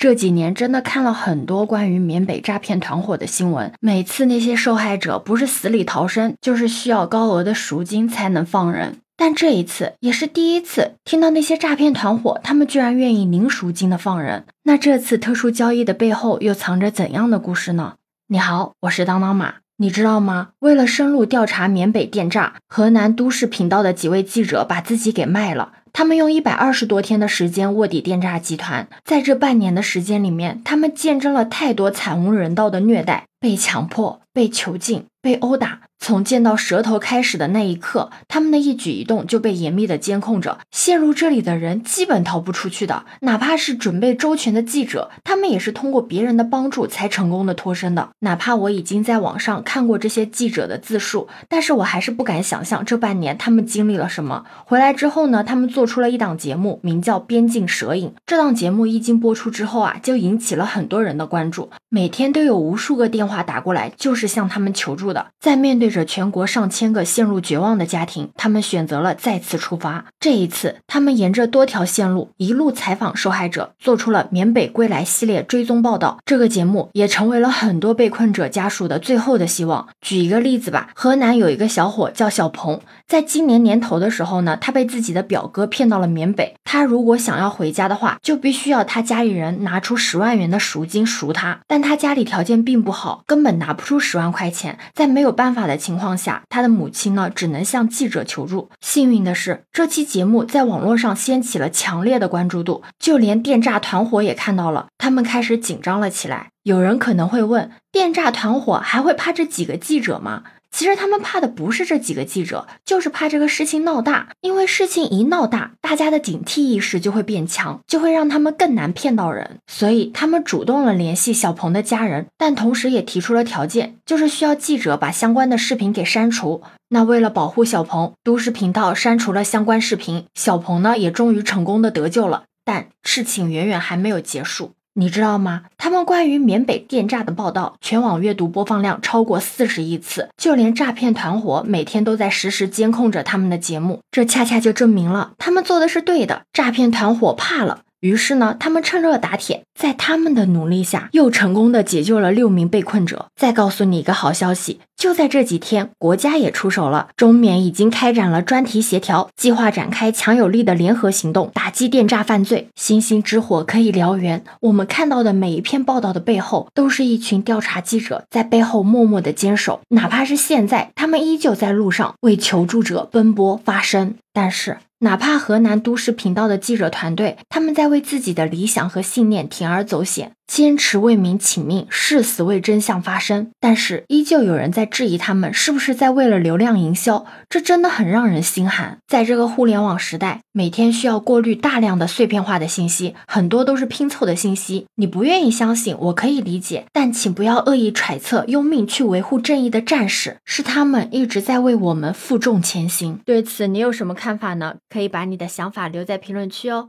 这几年真的看了很多关于缅北诈骗团伙的新闻，每次那些受害者不是死里逃生，就是需要高额的赎金才能放人。但这一次也是第一次听到那些诈骗团伙，他们居然愿意零赎金的放人。那这次特殊交易的背后又藏着怎样的故事呢？你好，我是当当马。你知道吗？为了深入调查缅北电诈，河南都市频道的几位记者把自己给卖了。他们用一百二十多天的时间卧底电诈集团，在这半年的时间里面，他们见证了太多惨无人道的虐待，被强迫、被囚禁、被殴打。从见到舌头开始的那一刻，他们的一举一动就被严密的监控着。陷入这里的人基本逃不出去的，哪怕是准备周全的记者，他们也是通过别人的帮助才成功的脱身的。哪怕我已经在网上看过这些记者的自述，但是我还是不敢想象这半年他们经历了什么。回来之后呢，他们做做出了一档节目，名叫《边境蛇影》。这档节目一经播出之后啊，就引起了很多人的关注，每天都有无数个电话打过来，就是向他们求助的。在面对着全国上千个陷入绝望的家庭，他们选择了再次出发。这一次，他们沿着多条线路一路采访受害者，做出了《缅北归来》系列追踪报道。这个节目也成为了很多被困者家属的最后的希望。举一个例子吧，河南有一个小伙叫小鹏，在今年年头的时候呢，他被自己的表哥骗到了缅北。他如果想要回家的话，就必须要他家里人拿出十万元的赎金赎他。但他家里条件并不好，根本拿不出十万块钱。在没有办法的情况下，他的母亲呢，只能向记者求助。幸运的是，这期节目在网络上掀起了强烈的关注度，就连电诈团伙也看到了，他们开始紧张了起来。有人可能会问，电诈团伙还会怕这几个记者吗？其实他们怕的不是这几个记者，就是怕这个事情闹大。因为事情一闹大，大家的警惕意识就会变强，就会让他们更难骗到人。所以他们主动了联系小鹏的家人，但同时也提出了条件，就是需要记者把相关的视频给删除。那为了保护小鹏，都市频道删除了相关视频，小鹏呢也终于成功的得救了。但事情远远还没有结束。你知道吗？他们关于缅北电诈的报道，全网阅读播放量超过四十亿次，就连诈骗团伙每天都在实时监控着他们的节目。这恰恰就证明了他们做的是对的。诈骗团伙怕了。于是呢，他们趁热打铁，在他们的努力下，又成功的解救了六名被困者。再告诉你一个好消息，就在这几天，国家也出手了，中缅已经开展了专题协调，计划展开强有力的联合行动，打击电诈犯罪。星星之火可以燎原，我们看到的每一篇报道的背后，都是一群调查记者在背后默默的坚守，哪怕是现在，他们依旧在路上为求助者奔波发声。但是。哪怕河南都市频道的记者团队，他们在为自己的理想和信念铤而走险。坚持为民请命，誓死为真相发声，但是依旧有人在质疑他们是不是在为了流量营销，这真的很让人心寒。在这个互联网时代，每天需要过滤大量的碎片化的信息，很多都是拼凑的信息，你不愿意相信，我可以理解，但请不要恶意揣测，用命去维护正义的战士是他们一直在为我们负重前行。对此，你有什么看法呢？可以把你的想法留在评论区哦。